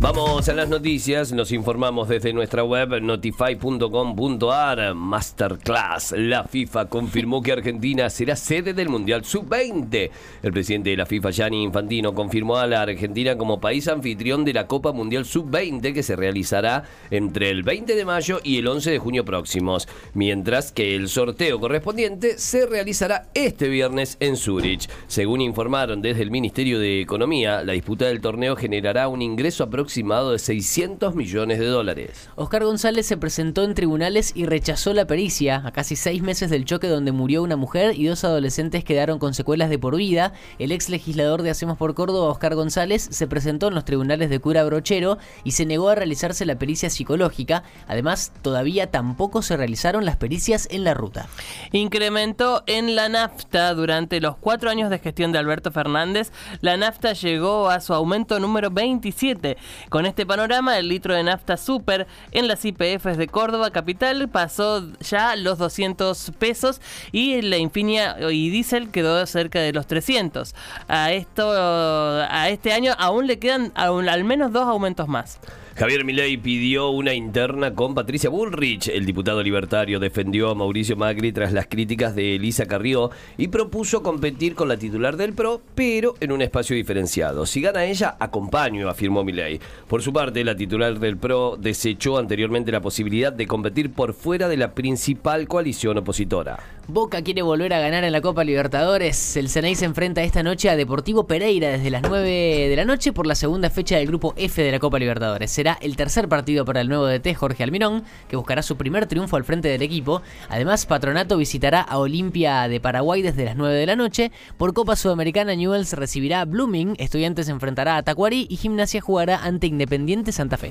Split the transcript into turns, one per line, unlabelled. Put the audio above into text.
Vamos a las noticias, nos informamos desde nuestra web notify.com.ar. Masterclass. La FIFA confirmó que Argentina será sede del Mundial Sub-20. El presidente de la FIFA, Gianni Infantino, confirmó a la Argentina como país anfitrión de la Copa Mundial Sub-20 que se realizará entre el 20 de mayo y el 11 de junio próximos, mientras que el sorteo correspondiente se realizará este viernes en Zurich. Según informaron desde el Ministerio de Economía, la disputa del torneo generará un ingreso aproximado aproximado de 600 millones de dólares.
Oscar González se presentó en tribunales y rechazó la pericia. A casi seis meses del choque donde murió una mujer y dos adolescentes quedaron con secuelas de por vida, el ex legislador de Hacemos por Córdoba, Oscar González, se presentó en los tribunales de cura brochero y se negó a realizarse la pericia psicológica. Además, todavía tampoco se realizaron las pericias en la ruta.
Incrementó en la nafta durante los cuatro años de gestión de Alberto Fernández. La nafta llegó a su aumento número 27. Con este panorama, el litro de nafta super en las IPFs de Córdoba capital pasó ya los 200 pesos y la Infinia y diésel quedó cerca de los 300. A esto a este año aún le quedan al menos dos aumentos más.
Javier Milei pidió una interna con Patricia Bullrich. El diputado libertario defendió a Mauricio Macri tras las críticas de Elisa Carrió y propuso competir con la titular del PRO, pero en un espacio diferenciado. Si gana ella, acompaño, afirmó Milei. Por su parte, la titular del PRO desechó anteriormente la posibilidad de competir por fuera de la principal coalición opositora.
Boca quiere volver a ganar en la Copa Libertadores. El Ceney se enfrenta esta noche a Deportivo Pereira desde las 9 de la noche por la segunda fecha del grupo F de la Copa Libertadores. Será el tercer partido para el nuevo DT Jorge Almirón, que buscará su primer triunfo al frente del equipo. Además, Patronato visitará a Olimpia de Paraguay desde las 9 de la noche. Por Copa Sudamericana, Newells recibirá a Blooming, Estudiantes enfrentará a Tacuari y Gimnasia jugará ante Independiente Santa Fe.